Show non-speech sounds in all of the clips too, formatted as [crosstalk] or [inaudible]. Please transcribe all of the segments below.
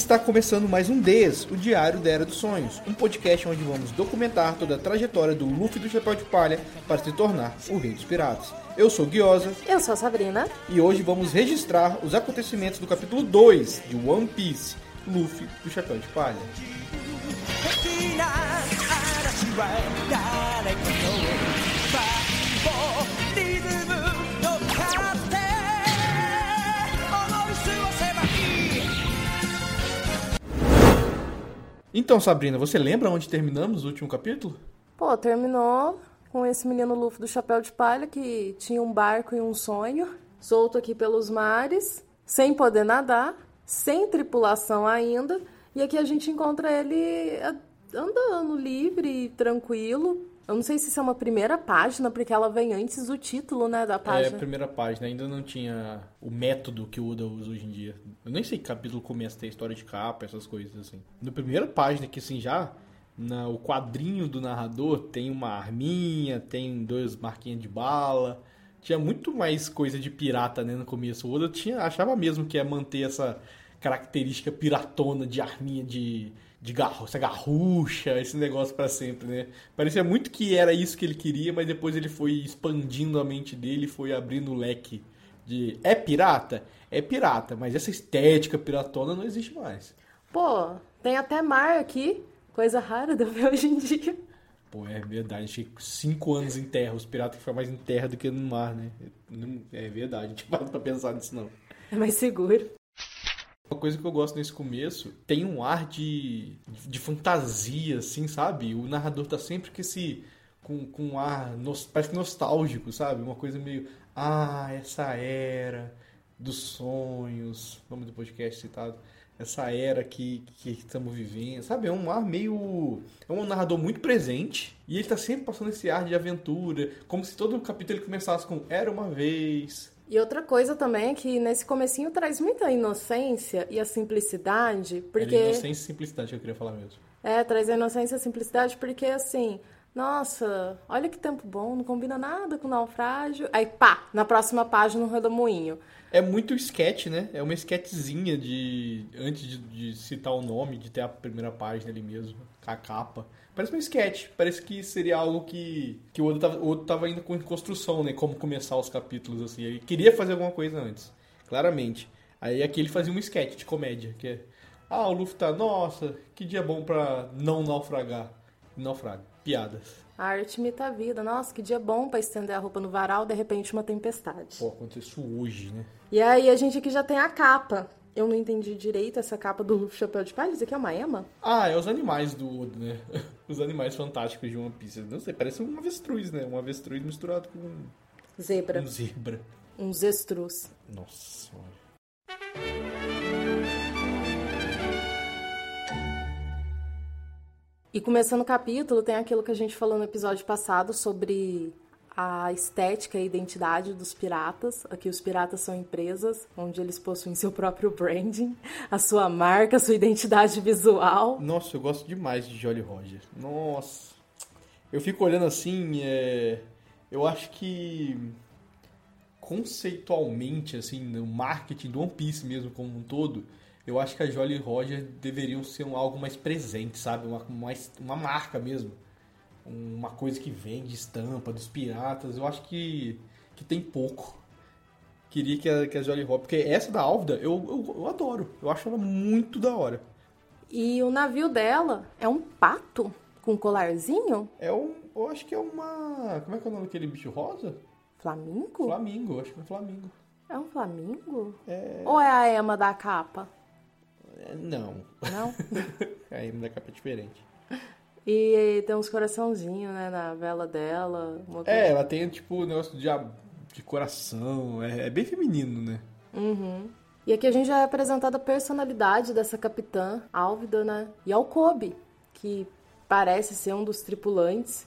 Está começando mais um DES, o Diário da Era dos Sonhos, um podcast onde vamos documentar toda a trajetória do Luffy do Chapéu de Palha para se tornar o Rei dos Piratas. Eu sou Guiosa. Eu sou a Sabrina. E hoje vamos registrar os acontecimentos do capítulo 2 de One Piece, Luffy do Chapéu de Palha. Então, Sabrina, você lembra onde terminamos o último capítulo? Pô, terminou com esse menino Luffy do chapéu de palha que tinha um barco e um sonho, solto aqui pelos mares, sem poder nadar, sem tripulação ainda, e aqui a gente encontra ele andando livre, tranquilo, eu não sei se isso é uma primeira página, porque ela vem antes do título, né, da página. É, primeira página. Ainda não tinha o método que o Oda usa hoje em dia. Eu nem sei que capítulo começa a ter história de capa, essas coisas assim. Na primeira página, que assim, já... Na, o quadrinho do narrador tem uma arminha, tem dois marquinhas de bala. Tinha muito mais coisa de pirata, né, no começo. O Oda tinha, achava mesmo que ia manter essa característica piratona de arminha de de garro, essa garrucha, esse negócio para sempre, né? Parecia muito que era isso que ele queria, mas depois ele foi expandindo a mente dele, foi abrindo o leque de é pirata, é pirata, mas essa estética piratona não existe mais. Pô, tem até mar aqui, coisa rara de ver hoje em dia. Pô, é verdade, a gente cinco anos em terra, os piratas ficam mais em terra do que no mar, né? É verdade, a [laughs] gente não para pra pensar nisso não. É mais seguro. Uma coisa que eu gosto nesse começo tem um ar de, de fantasia, assim, sabe? O narrador tá sempre com esse. com, com um ar. parece nostálgico, sabe? Uma coisa meio. Ah, essa era dos sonhos. Nome do podcast citado. Essa era que, que estamos vivendo, sabe? É um ar meio. É um narrador muito presente e ele tá sempre passando esse ar de aventura, como se todo capítulo ele começasse com Era uma vez, e outra coisa também é que nesse comecinho traz muita inocência e a simplicidade, porque... É inocência e simplicidade que eu queria falar mesmo. É, traz a inocência e a simplicidade porque, assim, nossa, olha que tempo bom, não combina nada com naufrágio. Aí, pá, na próxima página, um redemoinho. É muito sketch, né? É uma sketchzinha de... Antes de, de citar o nome, de ter a primeira página ali mesmo, a capa. Parece um sketch. Parece que seria algo que, que o Oda tava, o Oda tava indo com construção, né? Como começar os capítulos, assim. Ele queria fazer alguma coisa antes, claramente. Aí aqui ele fazia um sketch de comédia, que é... Ah, o Luffy tá... Nossa, que dia bom pra não naufragar. Naufraga. Piadas. A arte imita a vida. Nossa, que dia bom para estender a roupa no varal, de repente uma tempestade. Pô, aconteceu hoje, né? E aí a gente aqui já tem a capa. Eu não entendi direito essa capa do Chapéu de Palha. Isso aqui é uma ema? Ah, é os animais do Oda, né? [laughs] Os animais fantásticos de One Piece. Não sei, parece um avestruz, né? Um avestruz misturado com... Zebra. Um zebra. Um zestruz. Nossa, olha. E começando o capítulo, tem aquilo que a gente falou no episódio passado sobre a estética e a identidade dos piratas. Aqui os piratas são empresas onde eles possuem seu próprio branding, a sua marca, a sua identidade visual. Nossa, eu gosto demais de Jolly Roger. Nossa. Eu fico olhando assim, é... eu acho que conceitualmente, assim, no marketing do One Piece mesmo como um todo, eu acho que a Jolly Roger deveriam ser um, algo mais presente, sabe? Uma, mais, uma marca mesmo uma coisa que vende estampa dos piratas. Eu acho que, que tem pouco. Queria que a, que a Jolly Hop, porque essa da Álvida eu, eu, eu, adoro. Eu acho ela muito da hora. E o navio dela é um pato com um colarzinho? É um. Eu acho que é uma. Como é que é o nome daquele bicho rosa? Flamingo? Flamingo, acho que é um flamingo. É um flamingo? É... Ou é a ema da capa? Não. Não? a ema da capa diferente. E tem uns coraçãozinhos, né, na vela dela. É, ela tem tipo um negócio de, de coração. É, é bem feminino, né? Uhum. E aqui a gente já é apresentada a personalidade dessa capitã, Álvida, né? E ao Kobe, que parece ser um dos tripulantes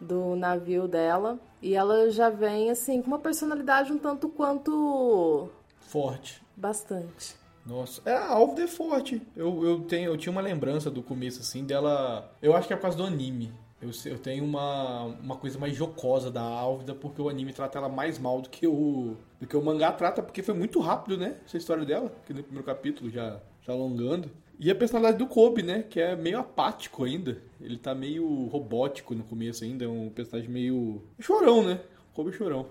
do navio dela. E ela já vem, assim, com uma personalidade um tanto quanto. Forte. Bastante. Nossa, é, a Álvida é forte. Eu, eu, tenho, eu tinha uma lembrança do começo, assim, dela. Eu acho que é por causa do anime. Eu, eu tenho uma, uma coisa mais jocosa da Álvida, porque o anime trata ela mais mal do que o, do que o mangá trata, porque foi muito rápido, né? Essa história dela, que no primeiro capítulo já, já alongando. E a personalidade do Kobe, né? Que é meio apático ainda. Ele tá meio robótico no começo ainda, é um personagem meio. chorão, né? Kobe chorão.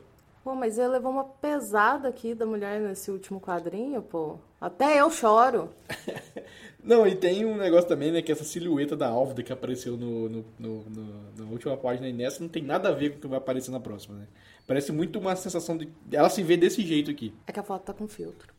Pô, mas ele levou uma pesada aqui da mulher nesse último quadrinho, pô. Até eu choro. [laughs] Não, e tem um negócio também, né? Que essa silhueta da Álvida que apareceu no, no, no, no, na última página e nessa não tem nada a ver com o que vai aparecer na próxima, né? Parece muito uma sensação de. Ela se vê desse jeito aqui. É que a foto tá com filtro.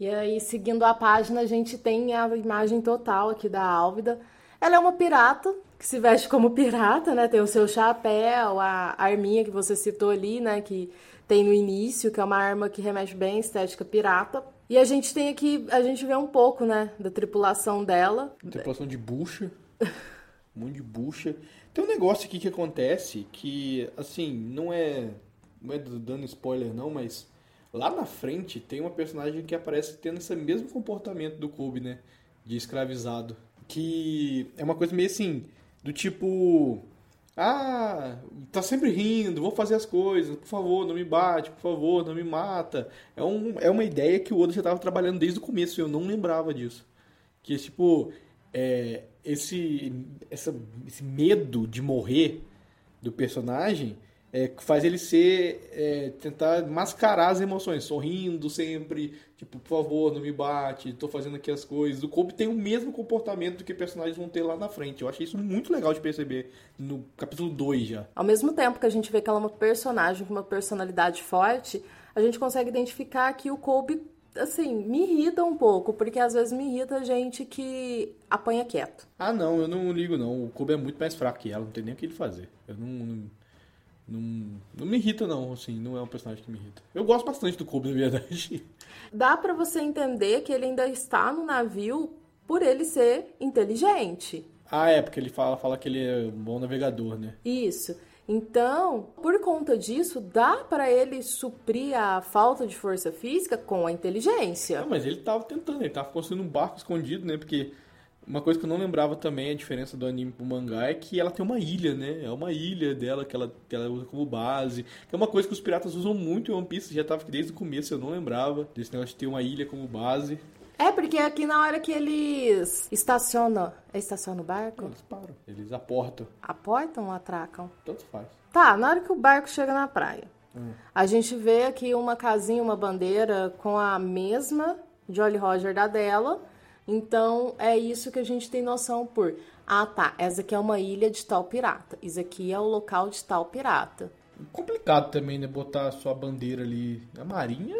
E aí, seguindo a página, a gente tem a imagem total aqui da Álvida. Ela é uma pirata, que se veste como pirata, né? Tem o seu chapéu, a arminha que você citou ali, né? Que tem no início, que é uma arma que remete bem à estética pirata. E a gente tem aqui, a gente vê um pouco, né, da tripulação dela. Tripulação de bucha. [laughs] um monte de bucha. Tem um negócio aqui que acontece que, assim, não é. Não é dando spoiler, não, mas lá na frente tem uma personagem que aparece tendo esse mesmo comportamento do Kobe, né? De escravizado. Que é uma coisa meio assim, do tipo. Ah, tá sempre rindo, vou fazer as coisas, por favor, não me bate, por favor, não me mata. É, um, é uma ideia que o Oda já estava trabalhando desde o começo e eu não lembrava disso. Que, tipo, é, esse, essa, esse medo de morrer do personagem é, faz ele ser. É, tentar mascarar as emoções, sorrindo sempre, tipo, por favor, não me bate, tô fazendo aqui as coisas. O Kobe tem o mesmo comportamento que personagens vão ter lá na frente. Eu achei isso muito legal de perceber no capítulo 2 já. Ao mesmo tempo que a gente vê que ela é uma personagem com uma personalidade forte, a gente consegue identificar que o Kobe assim, me irrita um pouco, porque às vezes me irrita gente que apanha quieto. Ah, não, eu não ligo não. O Kobe é muito mais fraco que ela, não tem nem o que ele fazer. Eu não, não, não, não me irrita, não, assim, não é um personagem que me irrita. Eu gosto bastante do Kobe, na verdade. [laughs] Dá para você entender que ele ainda está no navio por ele ser inteligente. Ah, é, porque ele fala, fala que ele é um bom navegador, né? Isso. Então, por conta disso, dá para ele suprir a falta de força física com a inteligência. Não, mas ele tava tentando, ele tava construindo um barco escondido, né? Porque uma coisa que eu não lembrava também, a diferença do anime pro mangá, é que ela tem uma ilha, né? É uma ilha dela que ela, que ela usa como base. Que é uma coisa que os piratas usam muito em One Piece, já tava aqui desde o começo, eu não lembrava desse negócio de ter uma ilha como base. É, porque aqui na hora que eles estacionam. Estacionam o barco? Eles param, eles aportam. Aportam ou atracam? Tanto faz. Tá, na hora que o barco chega na praia, hum. a gente vê aqui uma casinha, uma bandeira com a mesma Jolly Roger da dela então é isso que a gente tem noção por. Ah, tá. Essa aqui é uma ilha de tal pirata. Isso aqui é o local de tal pirata. Complicado também, né? Botar sua bandeira ali. A marinha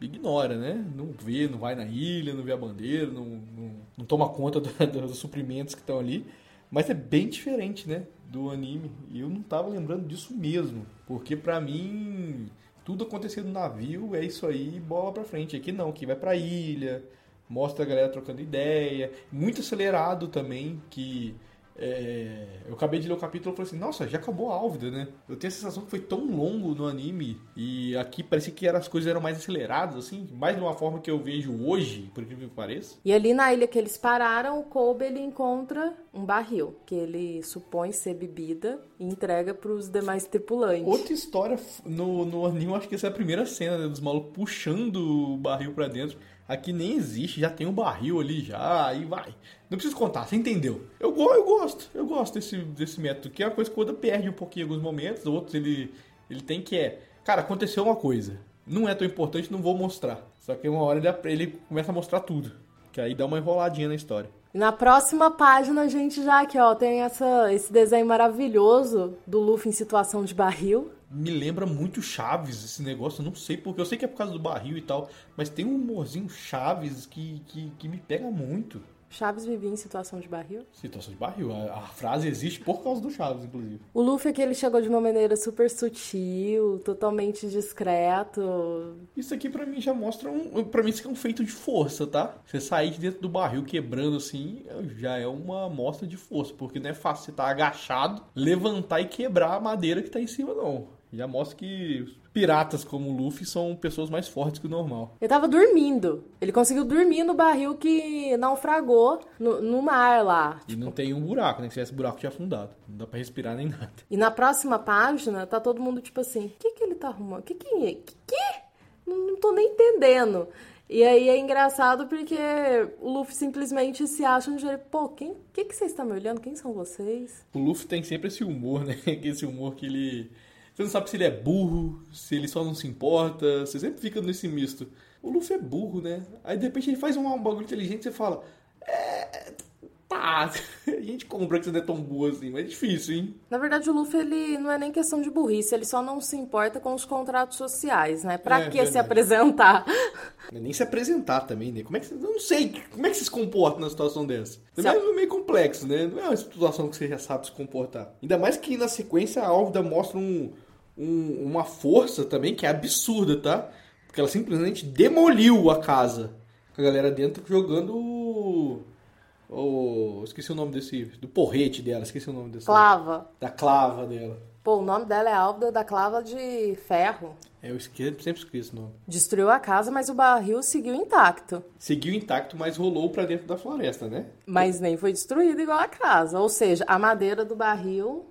ignora, né? Não vê, não vai na ilha, não vê a bandeira, não, não, não toma conta do, dos suprimentos que estão ali. Mas é bem diferente, né? Do anime. E eu não tava lembrando disso mesmo. Porque pra mim, tudo acontecendo no navio é isso aí, bola pra frente. Aqui não, aqui vai pra ilha mostra a galera trocando ideia, muito acelerado também, que é, eu acabei de ler o capítulo e falei assim, nossa, já acabou a Álvida, né? Eu tenho a sensação que foi tão longo no anime e aqui parecia que as coisas eram mais aceleradas, assim, mais de uma forma que eu vejo hoje, por incrível que pareça. E ali na ilha que eles pararam, o Kobe ele encontra um barril que ele supõe ser bebida e entrega para os demais tripulantes. Outra história no, no anime, acho que essa é a primeira cena né, dos malucos puxando o barril para dentro. Aqui nem existe, já tem um barril ali já, aí vai. Não preciso contar, você entendeu? Eu, eu gosto, eu gosto desse, desse método, que é uma coisa que o Oda perde um pouquinho em alguns momentos, outros ele, ele tem que é, cara, aconteceu uma coisa, não é tão importante, não vou mostrar. Só que uma hora ele, ele começa a mostrar tudo, que aí dá uma enroladinha na história. Na próxima página, a gente já aqui, ó, tem essa, esse desenho maravilhoso do Luffy em situação de barril me lembra muito Chaves esse negócio, eu não sei porque, eu sei que é por causa do barril e tal, mas tem um humorzinho Chaves que, que, que me pega muito. Chaves vivia em situação de barril? Situação de barril. A, a, frase existe por causa do Chaves, inclusive. O Luffy aqui ele chegou de uma maneira super sutil, totalmente discreto. Isso aqui para mim já mostra um. Pra mim isso aqui é um feito de força, tá? Você sair de dentro do barril quebrando assim já é uma amostra de força, porque não é fácil você estar tá agachado, levantar e quebrar a madeira que tá em cima, não. Já mostra que piratas como o Luffy são pessoas mais fortes que o normal. Ele tava dormindo. Ele conseguiu dormir no barril que naufragou no, no mar lá. E não tem um buraco, né? Se tivesse buraco tinha afundado. Não dá pra respirar nem nada. E na próxima página tá todo mundo tipo assim: o que, que ele tá arrumando? O que que. que, que? Não, não tô nem entendendo. E aí é engraçado porque o Luffy simplesmente se acha no jeito, pô, quem que, que vocês estão me olhando? Quem são vocês? O Luffy tem sempre esse humor, [laughs] né? Esse humor que ele. Você não sabe se ele é burro, se ele só não se importa. Você sempre fica nesse misto. O Luffy é burro, né? Aí de repente ele faz um, um bagulho inteligente e você fala. É. Tá, [laughs] a gente compra que você não é tão boa assim, mas é difícil, hein? Na verdade, o Luffy, ele não é nem questão de burrice, ele só não se importa com os contratos sociais, né? Pra É, que verdade. se apresentar? [laughs] Nem se apresentar também, né? Como é que você. Eu não sei. Como é que você se comporta numa situação dessa? Também Se é meio complexo, né? Não é uma situação que você já sabe se comportar. Ainda mais que na sequência a Álvida mostra um, um- uma força também que é absurda, tá? Porque ela simplesmente demoliu a casa. Com a galera dentro jogando o. o esqueci o nome desse. Do porrete dela, esqueci o nome desse. Clava. Da clava dela. Pô, o nome dela é Álvida da Clava de Ferro. É, eu esqueço, sempre esqueço o nome. Destruiu a casa, mas o barril seguiu intacto. Seguiu intacto, mas rolou pra dentro da floresta, né? Mas nem foi destruído igual a casa. Ou seja, a madeira do barril.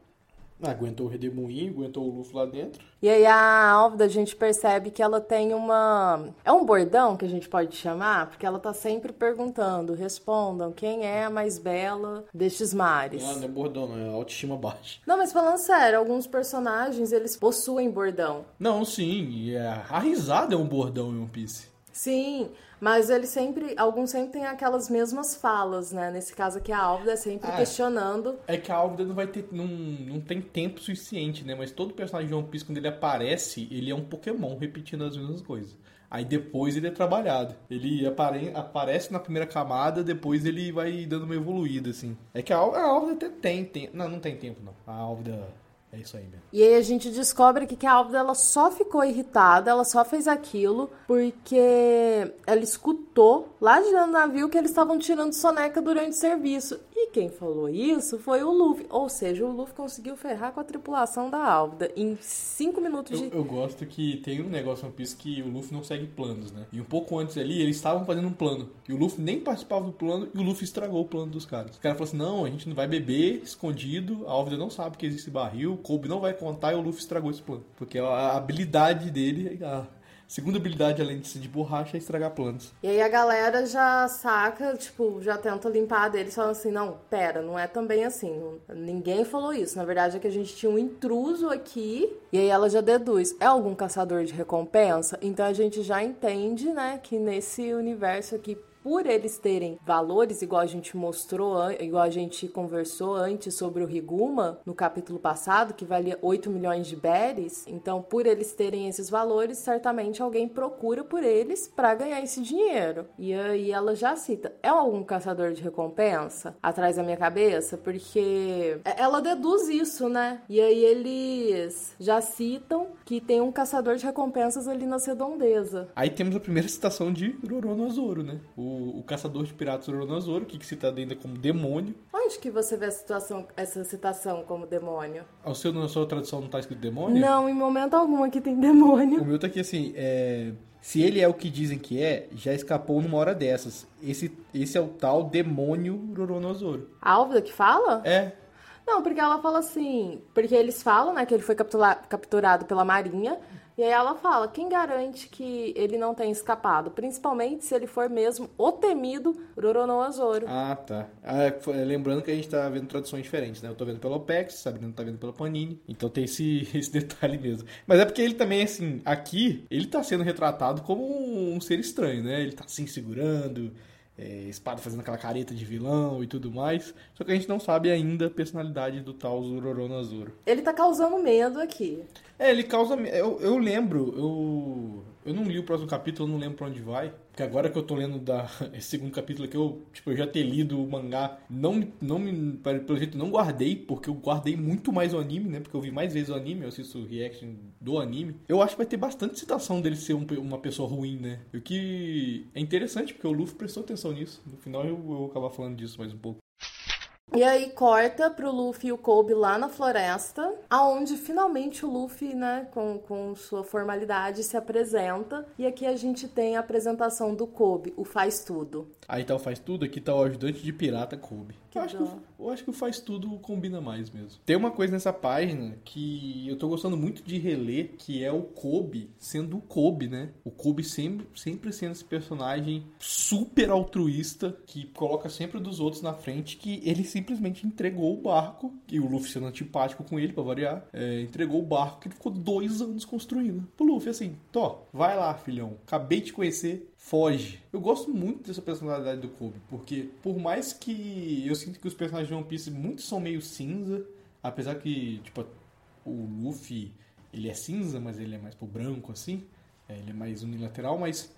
Ah, aguentou o redemoinho, aguentou o Luffy lá dentro. E aí a Álvida, a gente percebe que ela tem uma. É um bordão que a gente pode chamar, porque ela tá sempre perguntando: respondam, quem é a mais bela destes mares? Ah, não é bordão, não, é autoestima baixa. Não, mas falando sério, alguns personagens eles possuem bordão. Não, sim, a risada é um bordão em One Piece. Sim, mas eles sempre. Alguns sempre têm aquelas mesmas falas, né? Nesse caso aqui, a Álvida é sempre Ah. questionando. É que a Álvida não vai ter. Não, não tem tempo suficiente, né? Mas todo personagem de One Piece, quando ele aparece, ele é um Pokémon repetindo as mesmas coisas. Aí depois ele é trabalhado. Ele apare- aparece na primeira camada, depois ele vai dando uma evoluída, assim. É que a, a Álvida até tem tempo. Não, não tem tempo, não. A Álvida é isso aí mesmo. E aí a gente descobre aqui que a Álvida ela só ficou irritada, ela só fez aquilo porque ela escutou lá de dentro do navio que eles estavam tirando soneca durante o serviço. E quem falou isso foi o Luffy. Ou seja, o Luffy conseguiu ferrar com a tripulação da Álvida em cinco minutos Eu, de. eu gosto que tem um negócio no Piece que o Luffy não segue planos, né? E um pouco antes ali, eles estavam fazendo um plano. E o Luffy nem participava do plano e o Luffy estragou o plano dos caras. Os caras falaram assim: não, a gente não vai beber escondido, a Álvida não sabe que existe barril, o Kobe não vai contar e o Luffy estragou esse plano. Porque a habilidade dele, a segunda habilidade além de ser de borracha, é estragar planos. E aí a galera já saca, tipo, já tenta limpar deles, falando assim, não, pera, não é também assim. ninguém falou isso. Na verdade é que a gente tinha um intruso aqui. E aí ela já deduz, é algum caçador de recompensa? Então a gente já entende, né, que nesse universo aqui, por eles terem valores, igual a gente mostrou, igual a gente conversou antes sobre o Riguma, no capítulo passado, que valia 8 milhões de berries, então por eles terem esses valores, certamente alguém procura por eles para ganhar esse dinheiro. E aí ela já cita, é algum caçador de recompensa atrás da minha cabeça? Porque ela deduz isso, né? E aí eles já citam que tem um caçador de recompensas ali na redondeza. Aí temos a primeira citação de Roronozoro, né? O, o caçador de piratas Roronozoro, que se cita ainda como demônio. Onde que você vê a situação, essa citação como demônio? Ao seu, na sua tradução não tá escrito demônio? Não, em momento algum aqui tem demônio. O meu tá aqui assim, é... Se ele é o que dizem que é, já escapou numa hora dessas. Esse, esse é o tal demônio Roronozoro. A Álvida que fala? É, Não, porque ela fala assim. Porque eles falam, né, que ele foi captura- capturado pela Marinha. E aí ela fala: quem garante que ele não tenha escapado? Principalmente se ele for mesmo o temido Roronoa Zoro. Ah, tá. Ah, foi- lembrando que a gente tá vendo traduções diferentes, né? Eu tô vendo pela OPEX, Sabrina tá vendo pela Panini. Então tem esse, [laughs] esse detalhe mesmo. Mas é porque ele também, assim, aqui, ele tá sendo retratado como um ser estranho, né? Ele tá assim, segurando, é, espada fazendo aquela careta de vilão e tudo mais. Só que a gente não sabe ainda a personalidade do tal Zororono Azuro. Ele tá causando medo aqui. É, ele causa. Eu, eu lembro, eu. Eu não li o próximo capítulo, não lembro pra onde vai. Porque agora que eu tô lendo da, [laughs] esse segundo capítulo aqui, eu, tipo, eu já ter lido o mangá, não, não me. Pelo jeito, não guardei, porque eu guardei muito mais o anime, né? Porque eu vi mais vezes o anime, eu assisto reaction do anime. Eu acho que vai ter bastante citação dele ser um uma pessoa ruim, né? O que é interessante, porque o Luffy prestou atenção nisso. No final eu, eu acabar falando disso mais um pouco. E aí corta pro Luffy e o Kobe lá na floresta, aonde finalmente o Luffy, né, com, com sua formalidade, se apresenta. E aqui a gente tem a apresentação do Kobe, o faz tudo. Aí tá o faz tudo, aqui tá o ajudante de pirata Kobe. Eu acho, que, o- eu acho que o faz tudo combina mais mesmo. Tem uma coisa nessa página que eu tô gostando muito de reler, que é o Kobe sendo o Kobe, né? O Kobe sempre, sempre sendo esse personagem super altruísta, que coloca sempre o dos outros na frente, que ele simplesmente entregou o barco, e o Luffy sendo antipático com ele, pra variar, é, entregou o barco que ele ficou dois anos construindo. Pro Luffy, assim, Tó, vai lá, filhão, acabei de conhecer, foge. Eu gosto muito dessa personalidade do Kobe, porque por mais que eu sinto que os personagens de One Piece muitos são meio cinza, apesar que, tipo, o Luffy, ele é cinza, mas ele é mais pro branco, assim, é, ele é mais unilateral, mas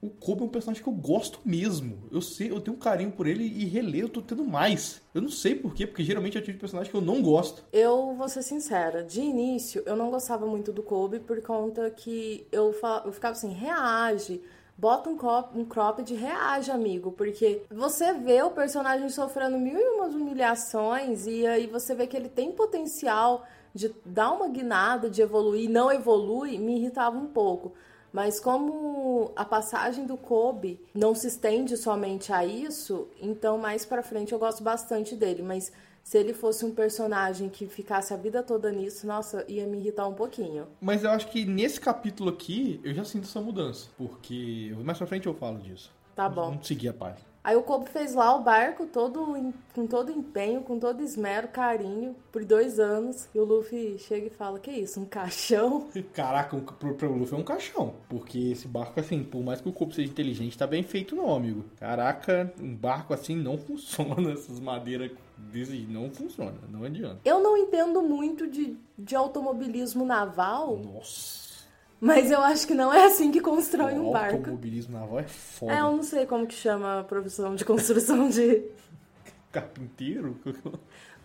o Kobe é um personagem que eu gosto mesmo. Eu sei, eu tenho um carinho por ele e reler eu tô tendo mais. Eu não sei porquê, porque geralmente eu tive personagem que eu não gosto. Eu vou ser sincera, de início eu não gostava muito do Kobe por conta que eu, eu ficava assim, reage. Bota um, crop, um cropped e reage, amigo. Porque você vê o personagem sofrendo mil e umas humilhações e aí você vê que ele tem potencial de dar uma guinada, de evoluir, não evolui, me irritava um pouco. Mas como a passagem do Kobe não se estende somente a isso, então mais pra frente eu gosto bastante dele. Mas se ele fosse um personagem que ficasse a vida toda nisso, nossa, ia me irritar um pouquinho. Mas eu acho que nesse capítulo aqui eu já sinto essa mudança, porque mais pra frente eu falo disso. Tá bom. Vamos seguir a página. Aí o Kobe fez lá o barco todo com todo empenho, com todo esmero, carinho, por dois anos. E o Luffy chega e fala: Que isso, um caixão? [laughs] Caraca, um- pro, pro Luffy é um caixão. Porque esse barco, assim, por mais que o corpo seja inteligente, tá bem feito não, amigo. Caraca, um barco assim não [laughs] funciona. Essas madeiras desse não funciona, não adianta. Eu não entendo muito de, de automobilismo naval, Nossa. mas eu acho que não é assim que constrói um o barco. automobilismo naval é foda. É, eu não sei como que chama a profissão de construção de. [laughs] Carpinteiro?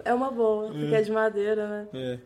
É uma boa, porque é de madeira, né? É.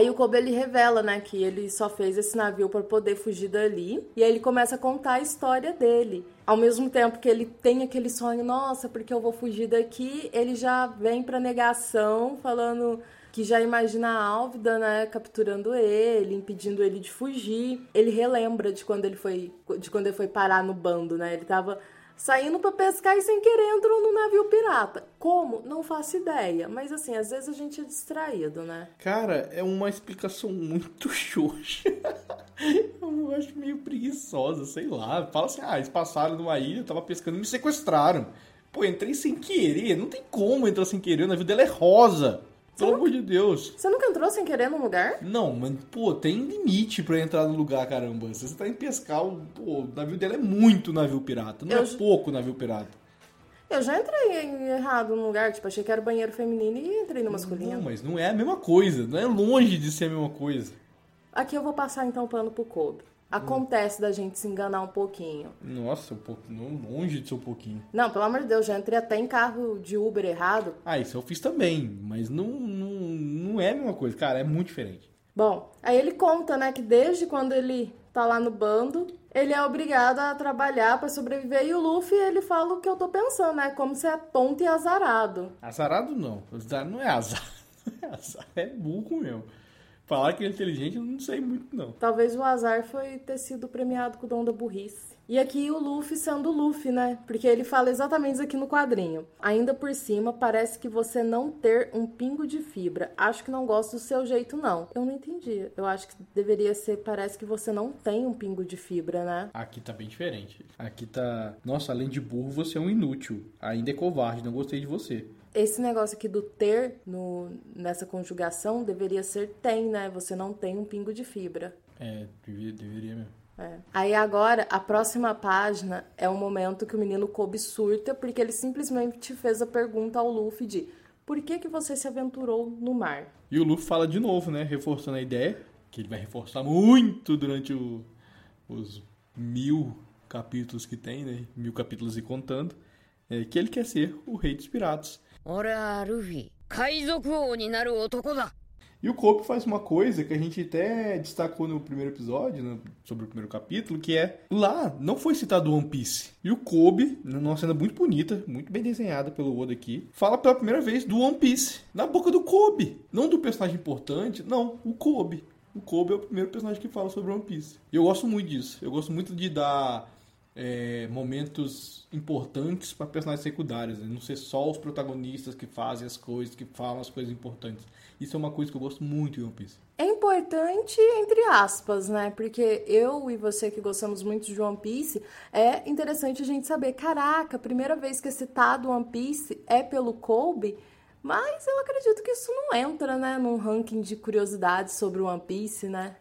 Aí o Kobe ele revela, né, que ele só fez esse navio para poder fugir dali. E aí ele começa a contar a história dele. Ao mesmo tempo que ele tem aquele sonho, nossa, porque eu vou fugir daqui, ele já vem pra negação, falando que já imagina a Álvida, né, capturando ele, impedindo ele de fugir. Ele relembra de quando ele foi de quando ele foi parar no bando, né? Ele tava saindo pra pescar e sem querer entrou no navio pirata. Como? Não faço ideia, mas assim, às vezes a gente é distraído, né? Cara, é uma explicação muito [laughs] xoxa. eu acho meio preguiçosa, sei lá. Fala assim, ah, eles passaram numa ilha, eu tava pescando e me sequestraram. Pô, entrei sem querer, não tem como entrar sem querer, o navio dela é rosa. Pelo amor de Deus. Você nunca entrou sem querer num lugar? Não, mas, pô, tem limite pra entrar no lugar, caramba. Se você tá em pescar, o, pô, o navio dela é muito navio pirata, não Eu é pouco navio pirata. Eu já entrei em- errado num lugar, tipo, achei que era banheiro feminino e entrei no masculino. Não, mas não é a mesma coisa, não é longe de ser a mesma coisa. Aqui eu vou passar então o pano pro Kobe. Acontece da gente se enganar um pouquinho. Nossa, um pouco, não, longe de ser um pouquinho. Não, pelo amor de Deus, já entrei até em carro de Uber errado. Ah, isso eu fiz também, mas não, não, não é a mesma coisa, cara, é muito diferente. Bom, aí ele conta, né, que desde quando ele tá lá no bando, ele é obrigado a trabalhar pra sobreviver. E o Luffy, ele fala o que eu tô pensando, né? Como você é tonto e azarado. Azarado não, azar não é não [laughs] é azar, é burro mesmo. Falar que ele é inteligente eu não sei muito não. Talvez o azar foi ter sido premiado com o dom da burrice. E aqui o Luffy sendo o Luffy, né? Porque ele fala exatamente isso aqui no quadrinho. Ainda por cima, parece que você não ter um pingo de fibra. Acho que não gosto do seu jeito, não. Eu não entendi. Eu acho que deveria ser, parece que você não tem um pingo de fibra, né? Aqui tá bem diferente. Aqui tá. Nossa, além de burro, você é um inútil. Ainda é covarde, não gostei de você. Esse negócio aqui do ter no, nessa conjugação deveria ser tem, né? Você não tem um pingo de fibra. É, deveria, deveria mesmo. É. Aí agora, a próxima página é o momento que o menino Kobe surta, porque ele simplesmente fez a pergunta ao Luffy de por que, que você se aventurou no mar? E o Luffy fala de novo, né? Reforçando a ideia, que ele vai reforçar muito durante o- os mil capítulos que tem, né? Mil capítulos e contando. é, que ele quer ser o rei dos piratas. E o Cope faz uma coisa que a gente até destacou no primeiro episódio, no, sobre o primeiro capítulo, que é lá não foi citado One Piece. E o Kobe, numa cena muito bonita, muito bem desenhada pelo Oda aqui, fala pela primeira vez do One Piece na boca do Kobe. Não do personagem importante, não, o Kobe. O Kobe é o primeiro personagem que fala sobre One Piece. E eu gosto muito disso. Eu gosto muito de dar é, momentos importantes para personagens secundários, né? não ser só os protagonistas que fazem as coisas, que falam as coisas importantes. Isso é uma coisa que eu gosto muito em One Piece. É importante, entre aspas, né? Porque eu e você que gostamos muito de One Piece, é interessante a gente saber, caraca, a primeira vez que é citado One Piece é pelo Kobe, mas eu acredito que isso não entra, né, num ranking de curiosidades sobre One Piece, né?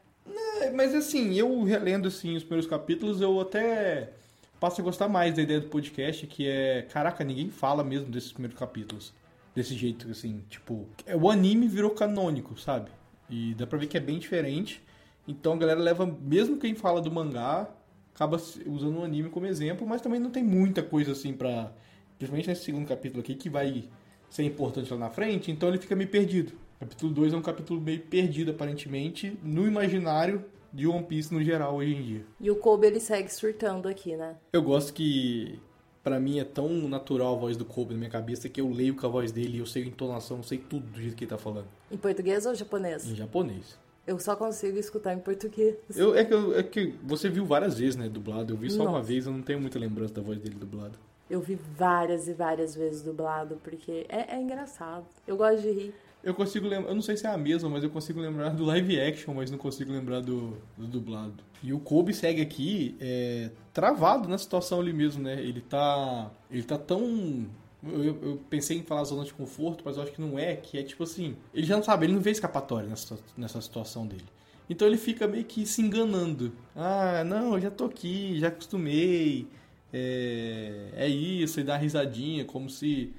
É, mas assim, eu relendo assim, os primeiros capítulos, eu até passo a gostar mais da ideia do podcast, que é, caraca, ninguém fala mesmo desses primeiros capítulos. Desse jeito, assim, tipo, é, o anime virou canônico, sabe? E dá pra ver que é bem diferente. Então a galera leva, mesmo quem fala do mangá, acaba usando o anime como exemplo, mas também não tem muita coisa assim pra. Principalmente nesse segundo capítulo aqui, que vai ser importante lá na frente, então ele fica meio perdido. Capítulo 2 é um capítulo meio perdido, aparentemente, no imaginário de One Piece no geral hoje em dia. E o Kobe ele segue surtando aqui, né? Eu gosto que para mim é tão natural a voz do Kobe na minha cabeça que eu leio com a voz dele eu sei a entonação, eu sei tudo do jeito que ele tá falando. Em português ou japonês? Em japonês. Eu só consigo escutar em português. Eu, é, que, é que você viu várias vezes, né, dublado. Eu vi só Nossa. uma vez, eu não tenho muita lembrança da voz dele dublado. Eu vi várias e várias vezes dublado, porque é, é engraçado. Eu gosto de rir. Eu consigo lembrar, eu não sei se é a mesma, mas eu consigo lembrar do live action, mas não consigo lembrar do, do dublado. E o Kobe segue aqui é, travado na situação ali mesmo, né? Ele tá. Ele tá tão. Eu, eu, pensei em falar zona de conforto, mas eu acho que não é, que é tipo assim. Ele já não sabe, ele não vê escapatória nessa, nessa situação dele. Então ele fica meio que se enganando. Ah, não, eu já tô aqui, já acostumei. É, é isso, e dá risadinha, como se.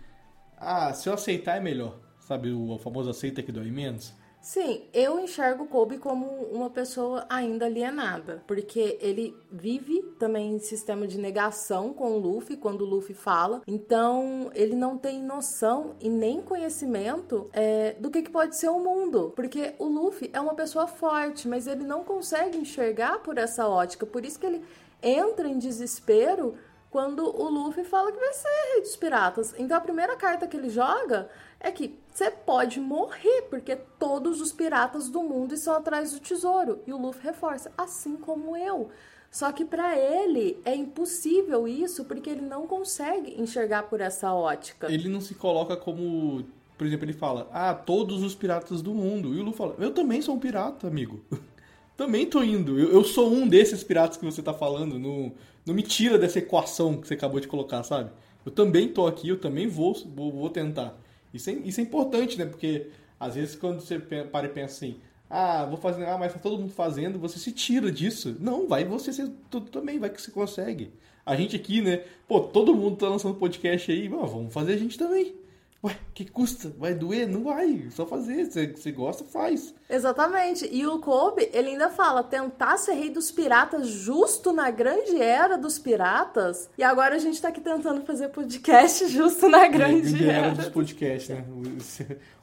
Ah, se eu aceitar é melhor. Sabe o famoso aceita que dói menos? Sim, eu enxergo Kobe como uma pessoa ainda alienada, porque ele vive também em sistema de negação com o Luffy quando o Luffy fala, então ele não tem noção e nem conhecimento é, do que, que pode ser o mundo, porque o Luffy é uma pessoa forte, mas ele não consegue enxergar por essa ótica, por isso que ele entra em desespero quando o Luffy fala que vai ser rei dos piratas. Então a primeira carta que ele joga é que você pode morrer, porque todos os piratas do mundo estão atrás do tesouro. E o Luffy reforça, assim como eu. Só que para ele é impossível isso, porque ele não consegue enxergar por essa ótica. Ele não se coloca como. Por exemplo, ele fala, ah, todos os piratas do mundo. E o Luffy fala, eu também sou um pirata, amigo. [laughs] também tô indo. Eu, eu, sou um desses piratas que você tá falando. Não, não me tira dessa equação que você acabou de colocar, sabe? Eu também tô aqui, eu também vou, vou, vou tentar. Isso é, isso é importante, né? Porque às vezes quando você para e pensa assim, ah, vou fazer, ah, mas tá todo mundo fazendo, você se tira disso. Não, vai você ser, tudo também, vai que você consegue. A gente aqui, né? Pô, todo mundo tá lançando podcast aí, vamos fazer a gente também. Ué, que custa? Vai doer? Não vai. Só fazer. Você gosta, faz. Exatamente. E o Kobe, ele ainda fala: tentar ser rei dos piratas justo na grande era dos piratas. E agora a gente tá aqui tentando fazer podcast justo na grande, grande era. era dos podcasts, né?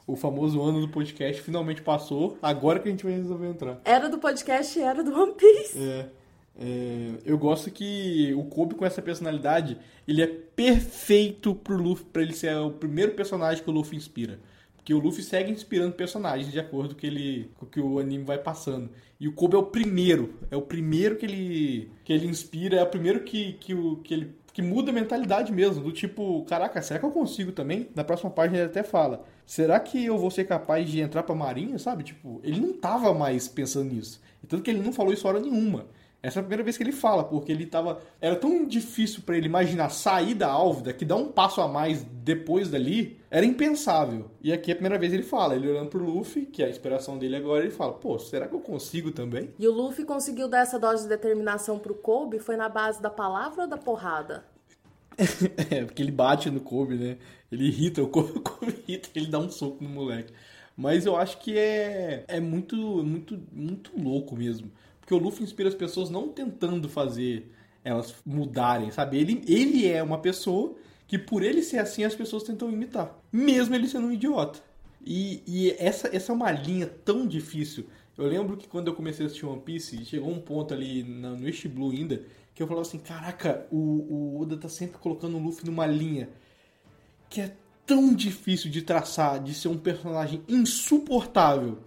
O, o, famoso ano do podcast finalmente passou. Agora que a gente vai resolver entrar. Era do podcast e era do One Piece. É. É, eu gosto que o Kobe com essa personalidade, ele é perfeito pro Luffy, para ele ser o primeiro personagem que o Luffy inspira. Porque o Luffy segue inspirando personagens de acordo com ele com que o anime vai passando. E o Kobe é o primeiro, é o primeiro que ele que ele inspira, é o primeiro que, que, o, que ele que muda a mentalidade mesmo, do tipo, caraca, será que eu consigo também? Na próxima página ele até fala, será que eu vou ser capaz de entrar pra marinha, sabe? Tipo, ele não tava mais pensando nisso. Tanto que ele não falou isso hora nenhuma. Essa é a primeira vez que ele fala, porque ele tava. Era tão difícil para ele imaginar sair da Álvida que dar um passo a mais depois dali era impensável. E aqui é a primeira vez ele fala, ele olhando pro Luffy, que é a inspiração dele agora, ele fala: pô, será que eu consigo também? E o Luffy conseguiu dar essa dose de determinação pro Kobe? Foi na base da palavra ou da porrada? [laughs] é, porque ele bate no Kobe, né? Ele irrita, o Kobe, [laughs] o Kobe irrita, ele dá um soco no moleque. Mas eu acho que é, é muito, muito, muito louco mesmo. Porque o Luffy inspira as pessoas não tentando fazer elas mudarem, sabe? Ele, ele é uma pessoa que por ele ser assim as pessoas tentam imitar, mesmo ele sendo um idiota. E, e essa, essa é uma linha tão difícil. Eu lembro que quando eu comecei a assistir One Piece, chegou um ponto ali no, no East Blue ainda, que eu falava assim, caraca, o, o Oda tá sempre colocando o Luffy numa linha que é tão difícil de traçar, de ser um personagem insuportável,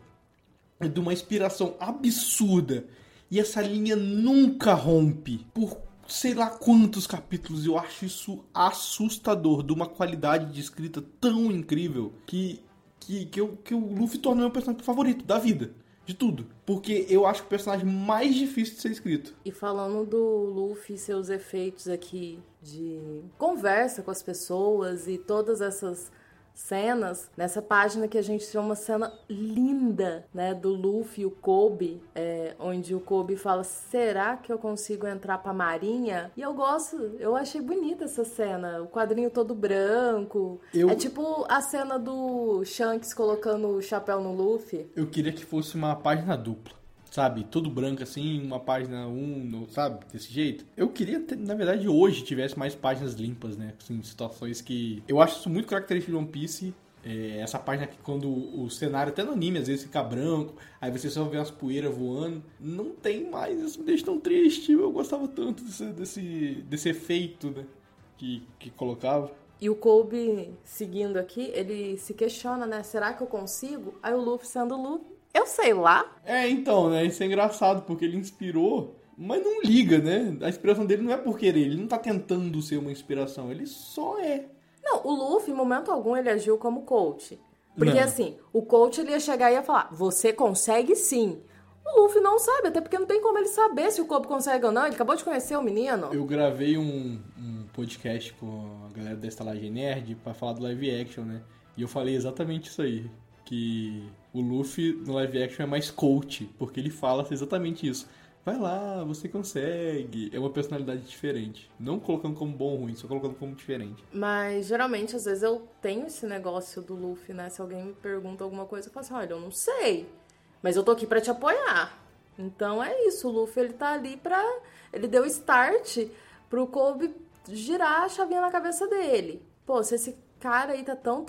de uma inspiração absurda, e essa linha nunca rompe por sei lá quantos capítulos. Eu acho isso assustador, de uma qualidade de escrita tão incrível que que, que, eu, que o Luffy torna meu personagem favorito da vida de tudo. Porque eu acho que o personagem mais difícil de ser escrito. E falando do Luffy e seus efeitos aqui de conversa com as pessoas e todas essas cenas. Nessa página que a gente tem uma cena linda, né, do Luffy e o Kobe, é, onde o Kobe fala: "Será que eu consigo entrar para Marinha?" E eu gosto, eu achei bonita essa cena, o quadrinho todo branco. Eu... É tipo a cena do Shanks colocando o chapéu no Luffy. Eu queria que fosse uma página dupla sabe? Tudo branco assim, uma página 1, um, sabe? Desse jeito. Eu queria, ter, na verdade, hoje tivesse mais páginas limpas, né? Assim, situações que. Eu acho isso muito característico de One Piece. É, essa página que quando o cenário até no anime às vezes fica branco, aí você só vê as poeiras voando. Não tem mais, isso me deixa tão triste. Eu gostava tanto desse, desse, desse efeito, né? Que, que colocava. E o Kobe, seguindo aqui, ele se questiona, né? Será que eu consigo? Aí o Luffy, sendo Luffy, eu sei lá. É, então, né? Isso é engraçado, porque ele inspirou, mas não liga, né? A inspiração dele não é por querer, ele não tá tentando ser uma inspiração, ele só é. Não, o Luffy, em momento algum, ele agiu como coach. Porque não. assim, o coach ele ia chegar e ia falar: Você consegue sim. O Luffy não sabe, até porque não tem como ele saber se o Kobe consegue ou não. Ele acabou de conhecer o menino. Eu gravei um, um podcast com a galera da Estalagem Nerd pra falar do live action, né? E eu falei exatamente isso aí. Que o Luffy no live action é mais coach, porque ele fala exatamente isso. Vai lá, você consegue. É uma personalidade diferente. Não colocando como bom ou ruim, só colocando como diferente. Mas geralmente, às vezes, eu tenho esse negócio do Luffy, né? Se alguém me pergunta alguma coisa, eu falo assim: olha, eu não sei. Mas eu tô aqui para te apoiar. Então é isso, o Luffy ele tá ali pra. Ele deu start pro Kobe girar a chavinha na cabeça dele. Pô, se esse cara aí tá tão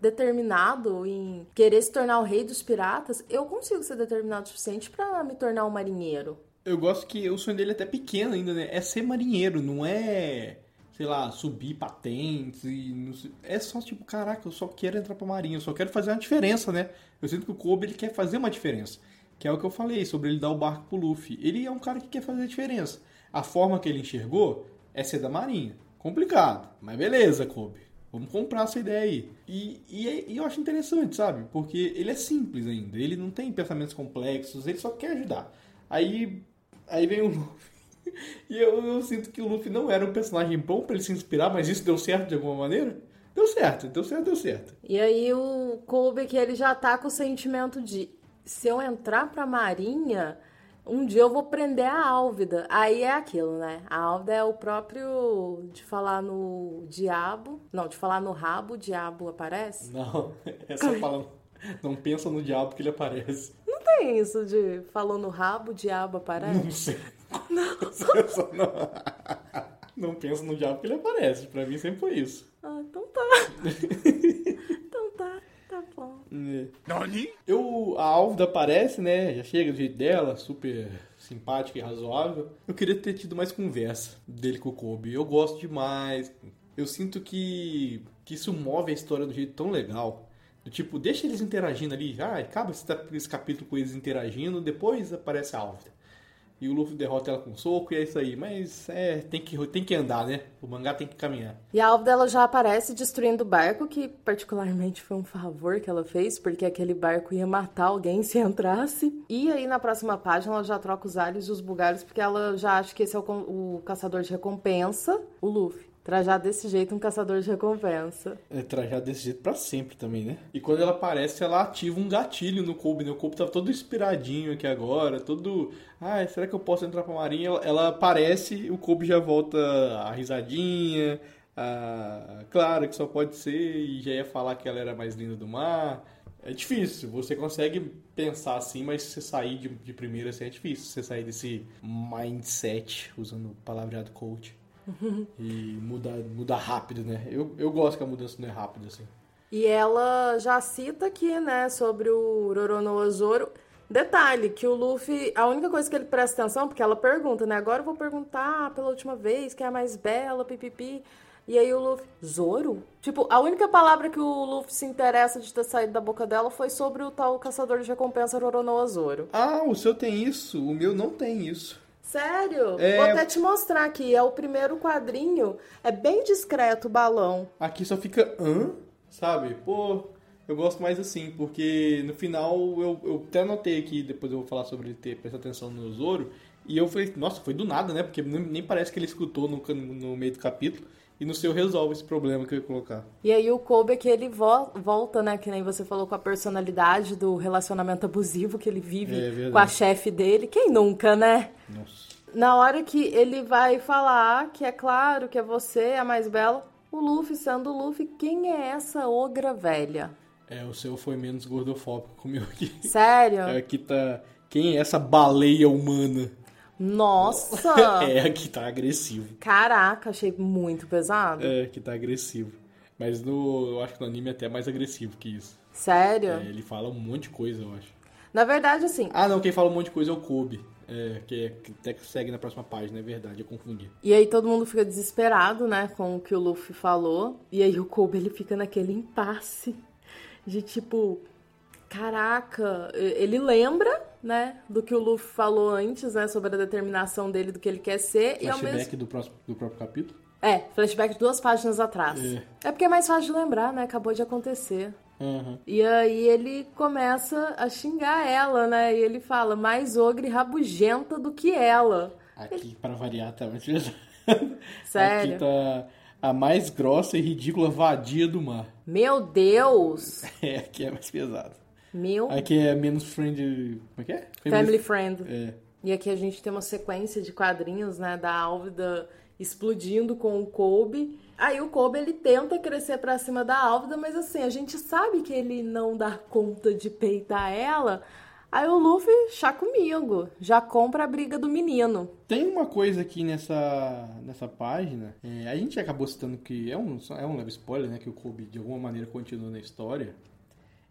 determinado em querer se tornar o rei dos piratas, eu consigo ser determinado o suficiente para me tornar um marinheiro. Eu gosto que o sonho dele é até pequeno ainda, né? É ser marinheiro, não é, sei lá, subir patentes e é só tipo, caraca, eu só quero entrar pra marinha, eu só quero fazer uma diferença, né? Eu sinto que o Kobe ele quer fazer uma diferença, que é o que eu falei sobre ele dar o barco pro Luffy. Ele é um cara que quer fazer a diferença. A forma que ele enxergou é ser da marinha. Complicado, mas beleza, Kobe. Vamos comprar essa ideia aí. E, e, é, e, eu acho interessante, sabe? Porque ele é simples ainda. Ele não tem pensamentos complexos, ele só quer ajudar. Aí, aí vem o Luffy. [laughs] E eu, eu sinto que o Luffy não era um personagem bom para ele se inspirar, mas isso deu certo de alguma maneira? Deu certo, deu certo, deu certo. E aí o Kobe que ele já tá com o sentimento de se eu entrar pra marinha, um dia eu vou prender a Álvida. Aí é aquilo, né? A Álvida é o próprio de falar no diabo. Não, de falar no rabo, o diabo aparece? Não, [laughs] é só falando. Não pensa no diabo que ele aparece. Não tem isso de falou no rabo, o diabo aparece? Não sei. [laughs] Não, [laughs] só... não pensa no diabo que ele aparece. Pra mim sempre foi isso. Ah, então tá. então tá. Tá bom. É. Nani? Eu, a Álvida aparece, né? Já chega do jeito dela, super simpática e razoável. Eu queria ter tido mais conversa dele com o Kobe. Eu gosto demais. Eu sinto que, que isso move a história do jeito tão legal. Tipo, deixa eles interagindo ali. Ah, acaba esse, esse capítulo com eles interagindo, depois aparece a Álvida e o Luffy derrota ela com um soco e é isso aí. Mas é, tem que, tem que andar, né? O mangá tem que caminhar. E a alvo dela já aparece destruindo o barco, que particularmente foi um favor que ela fez, porque aquele barco ia matar alguém [laughs] se entrasse. E aí na próxima página ela já troca os alhos e os bugalhos, porque ela já acha que esse é o, o caçador de recompensa, o Luffy. Trajar desse jeito um caçador de recompensa. É, trajar desse jeito para sempre também, né? E quando ela aparece, ela ativa um gatilho no Kobe, né? O Kobe tá todo inspiradinho aqui agora, todo... Ah, será que eu posso entrar pra marinha? Ela, ela aparece, o Kobe já volta a risadinha, a... Claro que só pode ser, e já ia falar que ela era mais linda do mar. É difícil, você consegue pensar assim, mas você sair de, de primeira assim é difícil. Você sair desse mindset, usando o palavreado coach [laughs] e muda, muda rápido, né? Eu, eu gosto que a mudança não é rápida, assim. E ela já cita aqui, né, sobre o Roronoa Zoro. Detalhe, que o Luffy, a única coisa que ele presta atenção, porque ela pergunta, né? Agora eu vou perguntar pela última vez, quem é a mais bela, pipipi. E aí o Luffy, Zoro? Tipo, a única palavra que o Luffy se interessa de ter saído da boca dela foi sobre o tal caçador de recompensa Roronoa Zoro. Ah, o seu tem isso, o meu não tem isso. Sério? É... Vou até te mostrar aqui. É o primeiro quadrinho. É bem discreto o balão. Aqui só fica hã, sabe? Pô, eu gosto mais assim, porque no final eu, eu até anotei aqui, depois eu vou falar sobre ter prestar atenção no Zoro. E eu falei, nossa, foi do nada, né? Porque nem parece que ele escutou no, no meio do capítulo. E no seu resolve esse problema que eu ia colocar. E aí o Kobe é que ele vo volta, né? Que nem você falou com a personalidade do relacionamento abusivo que ele vive É com a chefe dele. Quem nunca, né? Nossa. Na hora que ele vai falar que é claro que é você a mais bela, o Luffy, sendo o Luffy, quem é essa ogra velha? É, o seu foi menos gordofóbico comigo aqui. Sério? É, aqui tá. Quem é essa baleia humana? Nossa! [laughs] é, aqui tá agressivo. Caraca, achei muito pesado. É, aqui tá agressivo. Mas no, eu acho que no anime é até mais agressivo que isso. Sério? É, ele fala um monte de coisa, eu acho. Na verdade, assim. Ah, não, quem fala um monte de coisa é o Kobe. É, que, é, que até que segue na próxima página, é verdade, eu confundi. E aí todo mundo fica desesperado, né, com o que o Luffy falou. E aí o Kobe, ele fica naquele impasse de tipo, caraca, ele lembra, né, do que o Luffy falou antes, né, sobre a determinação dele do que ele quer ser. Flashback e ao mesmo... do, próximo, do próprio capítulo? É, flashback duas páginas atrás. É. é porque é mais fácil de lembrar, né, acabou de acontecer. Uhum. E aí ele começa a xingar ela, né? E ele fala, mais ogre rabugenta do que ela. Aqui, ele... para variar, tá muito [laughs] pesado. Sério? Aqui tá a mais grossa e ridícula vadia do mar. Meu Deus! [laughs] É, aqui é mais pesado. Aqui é menos friend... Como é que é? Family, Family friend. É. E aqui a gente tem uma sequência de quadrinhos, né? Da Álvida explodindo com o Kobe. Aí o Kobe ele tenta crescer para cima da Álvida, mas assim, a gente sabe que ele não dá conta de peitar ela. Aí o Luffy, chá comigo, já compra a briga do menino. Tem uma coisa aqui nessa, nessa página, é, a gente acabou citando que é um, é um leve spoiler, né? Que o Kobe de alguma maneira continua na história.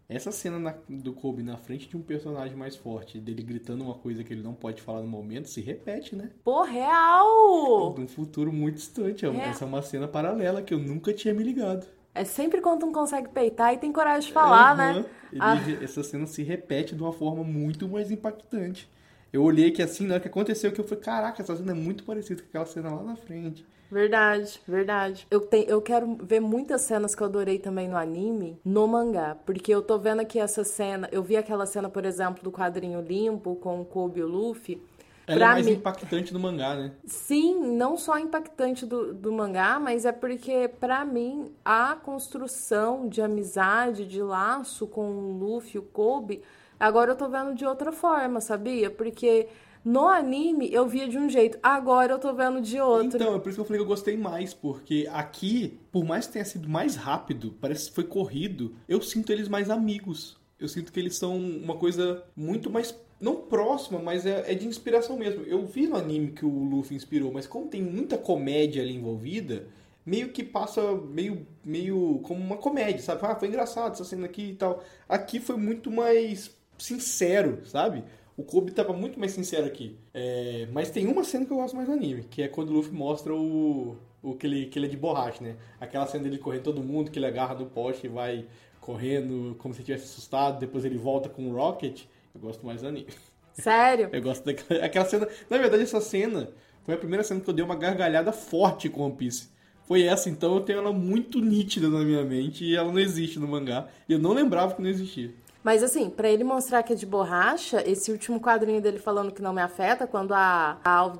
Essa cena na, do Kobe na frente de um personagem mais forte, dele gritando uma coisa que ele não pode falar no momento, se repete, né? Pô, real! Num futuro muito distante. É. Essa é uma cena paralela que eu nunca tinha me ligado. É sempre quando um consegue peitar e tem coragem de falar, uhum. né? Ele, ah. Essa cena se repete de uma forma muito mais impactante. Eu olhei que assim, na hora que aconteceu, que eu falei, caraca, essa cena é muito parecida com aquela cena lá na frente. Verdade, verdade. Eu, tenho, eu quero ver muitas cenas que eu adorei também no anime, no mangá. Porque eu tô vendo aqui essa cena. Eu vi aquela cena, por exemplo, do quadrinho limpo com o Kobe e o Luffy. Ela pra é mais mim... impactante do mangá, né? Sim, não só impactante do, do mangá, mas é porque, para mim, a construção de amizade, de laço com o Luffy e o Kobe, agora eu tô vendo de outra forma, sabia? Porque no anime eu via de um jeito, agora eu tô vendo de outro. Então, é por isso que eu falei que eu gostei mais, porque aqui, por mais que tenha sido mais rápido, parece que foi corrido, eu sinto eles mais amigos. Eu sinto que eles são uma coisa muito mais não próxima, mas é, é, de inspiração mesmo. Eu vi no anime que o Luffy inspirou, mas como tem muita comédia ali envolvida, meio que passa meio, meio como uma comédia, sabe? Ah, foi engraçado essa cena aqui e tal. Aqui foi muito mais sincero, sabe? O Kobe tava muito mais sincero aqui. É, mas tem uma cena que eu gosto mais do anime, que é quando o Luffy mostra o, o que, ele, que ele é de borracha, né? Aquela cena dele correndo todo mundo, que ele agarra no poste e vai correndo como se tivesse assustado, depois ele volta com o Rocket. Eu gosto mais do anime. Sério? [laughs] Eu gosto daquela aquela cena. Na verdade, essa cena foi a primeira cena que eu dei uma gargalhada forte com One Piece. Foi essa, então eu tenho ela muito nítida na minha mente e ela não existe no mangá. E eu não lembrava que não existia. Mas assim, para ele mostrar que é de borracha, esse último quadrinho dele falando que não me afeta, quando a, a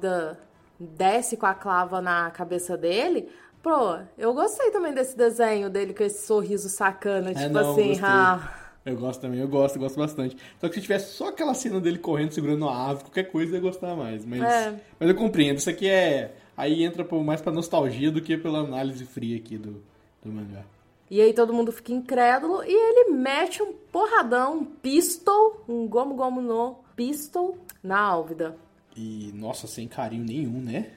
desce com a clava na cabeça dele, pô, eu gostei também desse desenho dele com esse sorriso sacana, é, tipo não, assim, ah. Eu gosto também, eu gosto, eu gosto bastante. Só que se tivesse só aquela cena dele correndo, segurando a ave, qualquer coisa eu ia gostar mais. Mas, é. mas eu compreendo, isso aqui é. Aí entra mais pra nostalgia do que pela análise fria aqui do, do mangá. E aí todo mundo fica incrédulo e ele mete um porradão, um pistol, um gomo gomo no pistol na Álvida. E, nossa, sem carinho nenhum, né?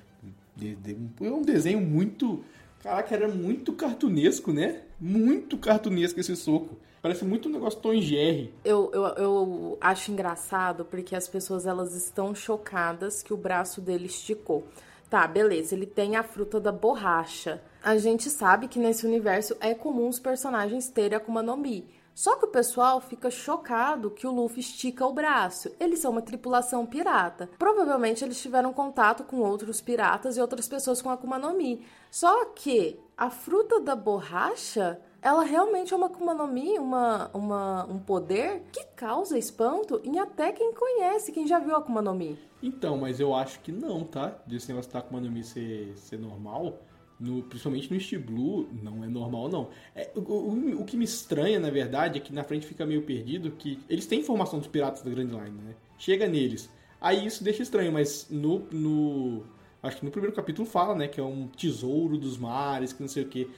É um desenho muito Caraca, era muito cartunesco, né? Muito cartunesco esse soco. Parece muito um negócio Tom Jerry. Eu, eu, eu acho engraçado porque as pessoas elas estão chocadas que o braço dele esticou. Tá, beleza, ele tem a fruta da borracha. A gente sabe que nesse universo é comum os personagens terem Akuma no Mi. Só que o pessoal fica chocado que o Luffy estica o braço. Eles são uma tripulação pirata. Provavelmente eles tiveram contato com outros piratas e outras pessoas com Akuma no Mi. Só que a fruta da borracha ela realmente é uma Akuma no Mi, uma, uma, um poder que causa espanto em até quem conhece, quem já viu a Akuma no Mi. Então, mas eu acho que não, tá? Desse negócio da Akuma no Mi ser, ser normal, no, principalmente no East Blue, não é normal, não. É, o, o, o, que me estranha, na verdade, é que na frente fica meio perdido, que eles têm informação dos piratas da Grand Line, né? Chega neles. Aí isso deixa estranho, mas no, no... Acho que no primeiro capítulo fala, né? Que é um tesouro dos mares, que não sei o que.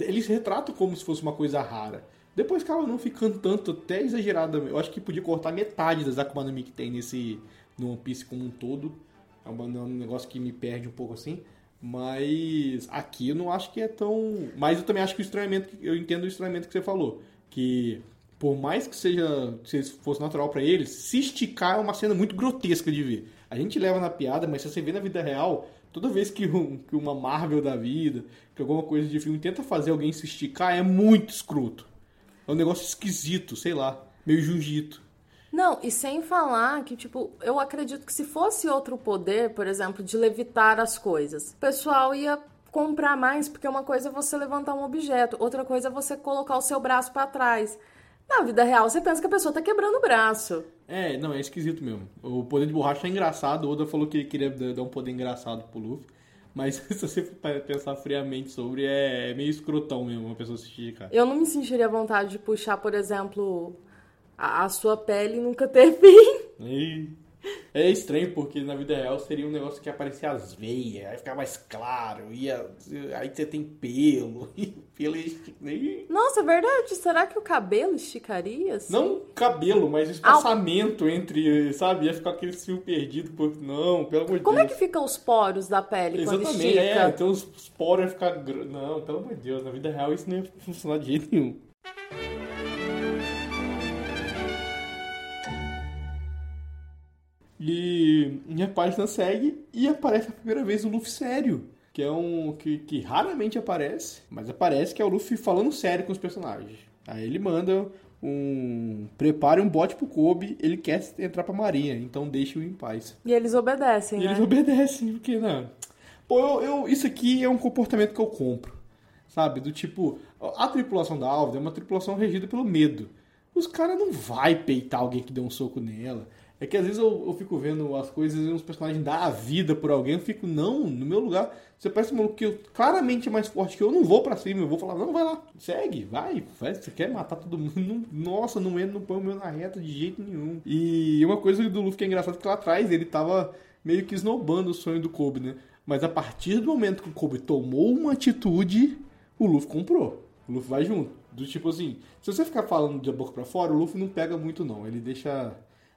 Eles retratam como se fosse uma coisa rara. Depois acaba não ficando tanto, até exagerado. Eu acho que podia cortar metade das Akuma no Mi que tem nesse no One Piece como um todo. É um, é um negócio que me perde um pouco assim. Mas aqui eu não acho que é tão. Mas eu também acho que o estranhamento. Eu entendo o estranhamento que você falou. Que por mais que seja. Se fosse natural para eles, se esticar é uma cena muito grotesca de ver. A gente leva na piada, mas se você vê na vida real, toda vez que, um, que uma Marvel da vida, que alguma coisa de filme tenta fazer alguém se esticar, é muito escroto. É um negócio esquisito, sei lá, meio jiu-jitsu. Não, e sem falar que, tipo, eu acredito que se fosse outro poder, por exemplo, de levitar as coisas, o pessoal ia comprar mais, porque uma coisa é você levantar um objeto, outra coisa é você colocar o seu braço para trás. Na vida real, você pensa que a pessoa tá quebrando o braço. É, não, é esquisito mesmo. O poder de borracha é engraçado, o Oda falou que ele queria dar um poder engraçado pro Luffy. Mas [laughs] se você pensar friamente sobre, é, é meio escrotão mesmo uma pessoa se esticar. Eu não me sentiria à vontade de puxar, por exemplo, a, a sua pele nunca ter [laughs] fim. É estranho porque na vida real seria um negócio que aparecia as veias, aí ficar mais claro, ia, aí você tem pelo, [laughs] pelo Nossa, é verdade? Será que o cabelo esticaria? Assim? Não cabelo, mas espaçamento ah, entre, sabe? Ia ficar aquele fio perdido, por... não, pelo amor de Como é Deus. é que ficam os poros da pele Exatamente, quando estica? é, então os poros iam ficar, não, pelo amor de Deus, na vida real isso não ia funcionar de jeito nenhum. E minha página segue e aparece a primeira vez o Luffy sério. Que é um. Que, que raramente aparece, mas aparece que é o Luffy falando sério com os personagens. Aí ele manda um. Prepare um bote pro Kobe, ele quer entrar pra marinha, então deixe-o em paz. E eles obedecem, e né? Eles obedecem, porque não. Pô, eu, eu, isso aqui é um comportamento que eu compro. Sabe? Do tipo, a tripulação da Alves é uma tripulação regida pelo medo. Os caras não vai peitar alguém que deu um soco nela. É que às vezes eu, eu fico vendo as coisas e uns personagens dar a vida por alguém, eu fico, não, no meu lugar, você parece um maluco que eu, claramente é mais forte que eu, não vou para cima, eu vou falar, não, vai lá, segue, vai, vai, você quer matar todo mundo, [laughs] não, nossa, não entra, não põe o meu na reta de jeito nenhum. E uma coisa do Luffy que é engraçado é que lá atrás ele tava meio que esnobando o sonho do Kobe, né? Mas a partir do momento que o Kobe tomou uma atitude, o Luffy comprou. O Luffy vai junto. Do tipo assim, se você ficar falando de boca para fora, o Luffy não pega muito não. Ele deixa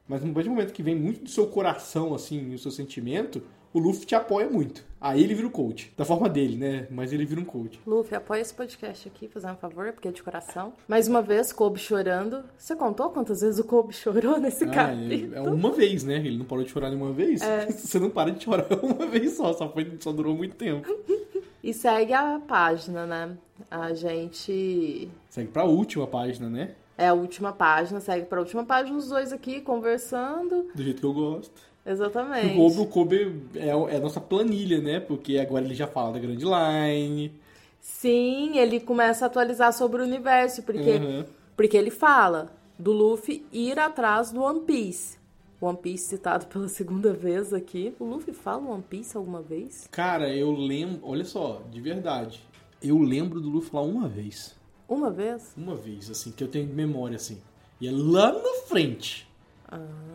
mas no momento que vem muito do seu coração, assim, o seu sentimento, o Luffy te apoia muito. Aí ele vira o coach. Da forma dele, né? Mas ele vira um coach. Luffy, apoia esse podcast aqui, fazer um favor, porque é de coração. Mais uma vez, Kobe chorando. Você contou quantas vezes o Kobe chorou nesse ah, capítulo? É, é, uma vez, né? Ele não parou de chorar nenhuma vez. É. [laughs] Você não para de chorar [laughs] uma vez só, só, foi, só durou muito tempo. [laughs] e segue a página, né? A gente. Segue pra última página, né? É a última página, segue para a última página, os dois aqui conversando. Do jeito que eu gosto. Exatamente. O Kobe, o Kobe é, é a nossa planilha, né? Porque agora ele já fala da Grand Line. Sim, ele começa a atualizar sobre o universo, porque, uhum. porque ele fala do Luffy ir atrás do One Piece. One Piece citado pela [laughs] segunda vez aqui. O Luffy fala One Piece alguma vez? Cara, eu lembro. Olha só, de verdade. Eu lembro do Luffy falar uma vez. Uma vez? Uma vez, assim, que eu tenho memória, assim. E é lá na frente. Ah.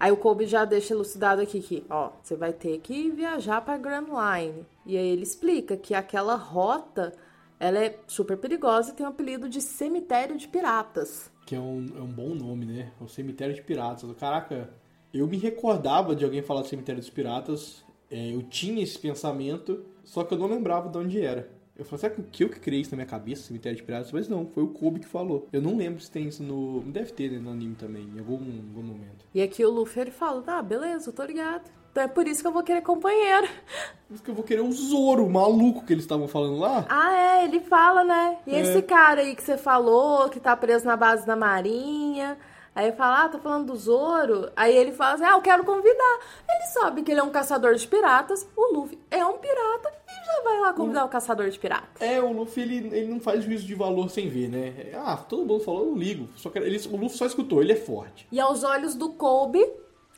Aí o Kobe já deixa elucidado aqui que, ó, você vai ter que viajar para Grand Line. E aí ele explica que aquela rota, ela é super perigosa e tem o apelido de Cemitério de Piratas. Que é um, é um bom nome, né? O Cemitério de Piratas. Caraca, eu me recordava de alguém falar de Cemitério dos Piratas. É, eu tinha esse pensamento, só que eu não lembrava de onde era. Eu falei, será que eu que criei isso na minha cabeça, Cemitério de Piratas? Mas não, foi o Kobe que falou. Eu não lembro se tem isso no. Deve ter né, no anime também, em algum, algum momento. E aqui o Luffy ele fala: ah, beleza, eu tô ligado. Então é por isso que eu vou querer companheiro. Por isso que eu vou querer o Zoro, o maluco que eles estavam falando lá. Ah, é, ele fala, né? E É. esse cara aí que você falou, que tá preso na base da marinha. Aí fala, ah, tá falando do Zoro. Aí ele fala assim, ah, eu quero convidar. Ele sabe que ele é um caçador de piratas. O Luffy é um pirata já vai lá convidar o caçador de piratas. É, o Luffy ele, ele não faz juízo de valor sem ver, né? Ah, todo mundo falou, eu não ligo. Só que ele, o Luffy só escutou, ele é forte. E aos olhos do Kobe,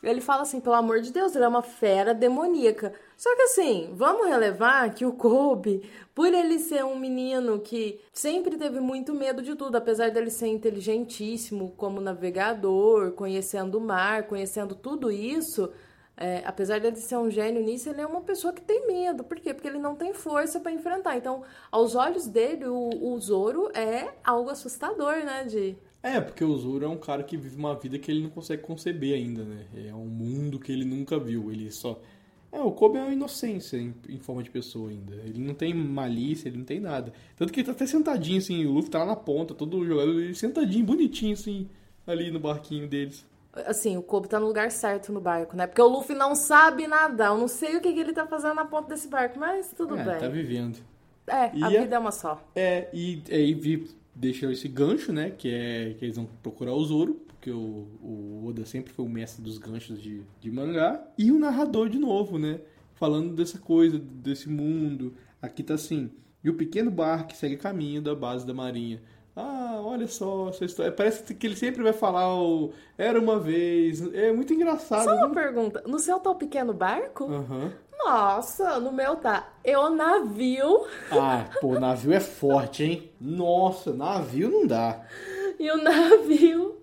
ele fala assim, pelo amor de Deus, ele é uma fera demoníaca. Só que assim, vamos relevar que o Kobe, por ele ser um menino que sempre teve muito medo de tudo, apesar dele ser inteligentíssimo como navegador, conhecendo o mar, conhecendo tudo isso, é, apesar dele ser um gênio nisso, ele é uma pessoa que tem medo. Por quê? Porque ele não tem força pra enfrentar. Então, aos olhos dele, o, o Zoro é algo assustador, né? De É, porque o Zoro é um cara que vive uma vida que ele não consegue conceber ainda, né? É um mundo que ele nunca viu. Ele só. É, o Kobe é uma inocência em, em forma de pessoa ainda. Ele não tem malícia, ele não tem nada. Tanto que ele tá até sentadinho, assim, o Luffy tá lá na ponta, todo jogado, ele sentadinho, bonitinho, assim, ali no barquinho deles. Assim, o Kobe tá no lugar certo no barco, né? Porque o Luffy não sabe nadar. Eu não sei o que, que ele tá fazendo na ponta desse barco, mas tudo é, bem. tá vivendo. É, E a é- vida é uma só. É, e aí vi, deixou esse gancho, né? Que é que eles vão procurar o Zoro, porque o, o Oda sempre foi o mestre dos ganchos de, de mangá. E o narrador de novo, né? Falando dessa coisa, desse mundo. Aqui tá assim. E o pequeno barco segue caminho da base da marinha. Ah, olha só essa história. Parece que ele sempre vai falar o Era uma vez. É muito engraçado. Só uma né? pergunta. No seu tá o pequeno barco? Aham. Nossa, no meu tá. Eu navio Ah, pô, navio é forte, hein? Nossa, navio não dá. [laughs] e o navio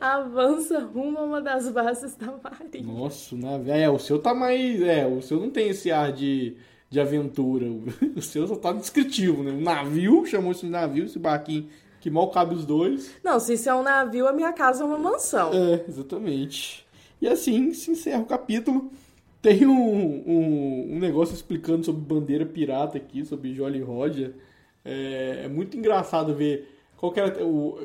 avança rumo a uma das bases da marinha. Nossa, o navio. É, o seu tá mais. É, o seu não tem esse ar de, de aventura. [laughs] O seu só tá descritivo, né? O navio, chamou isso de navio, esse barquinho que mal cabe os dois. Não, se isso é um navio, a minha casa é uma mansão. É, exatamente. E assim se encerra o capítulo. Tem um, um, um negócio explicando sobre bandeira pirata aqui, sobre Jolly Roger. É, é muito engraçado ver qual era o,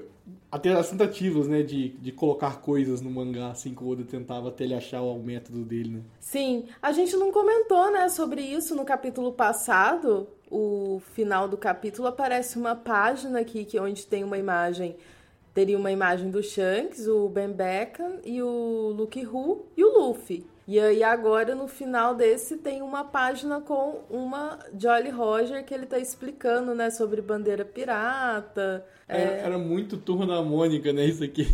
até as tentativas, né, de, de colocar coisas no mangá, assim, que o Oda tentava até ele achar o método dele, né? Sim, a gente não comentou, né, sobre isso no capítulo passado. O final do capítulo aparece uma página aqui que onde tem uma imagem, teria uma imagem do Shanks, o Ben Beckman e o Luke Hu e o Luffy. E aí agora no final desse tem uma página com uma Jolly Roger que ele tá explicando, né, sobre bandeira pirata. Era, É, era muito turma da Mônica, né? Isso aqui.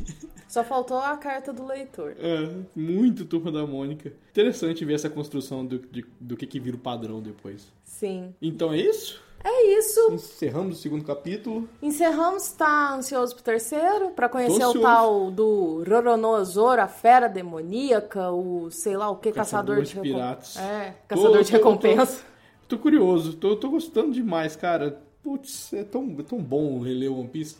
só faltou a carta do leitor. É, muito turma da Mônica. Interessante ver essa construção do, de- do que, que vira o padrão depois. Sim. Então é isso? É isso. Encerramos o segundo capítulo. Encerramos, tá ansioso pro terceiro? Pra conhecer Tô o tal do Roronoa a fera demoníaca, o sei lá o que, Caçador caçador, de piratas. É, Tô- caçador de tô- recompensa. Tô curioso, tô, tô gostando demais, cara. Putz, é tão, é tão bom reler One Piece.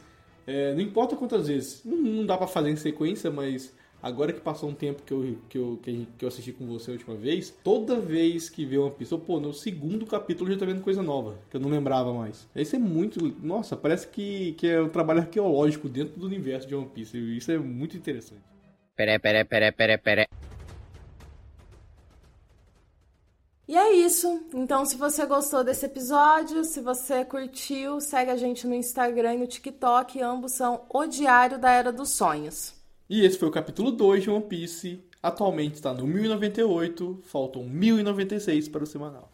É, não importa quantas vezes. Não, não dá pra fazer em sequência, mas agora que passou um tempo que eu, que, eu, que, eu assisti com você a última vez, toda vez que vê One Piece, eu, pô, no segundo capítulo eu já tô vendo coisa nova, que eu não lembrava mais. Isso é muito. Nossa, parece que, que é um trabalho arqueológico dentro do universo de One Piece. Isso é muito interessante. Pere, pere, pere, pere, pere. E é isso. Então, se você gostou desse episódio, se você curtiu, segue a gente no Instagram e no TikTok. Ambos são O Diário da Era dos Sonhos. E esse foi o capítulo 2 de One Piece. Atualmente está no 1098, faltam 1096 para o semanal.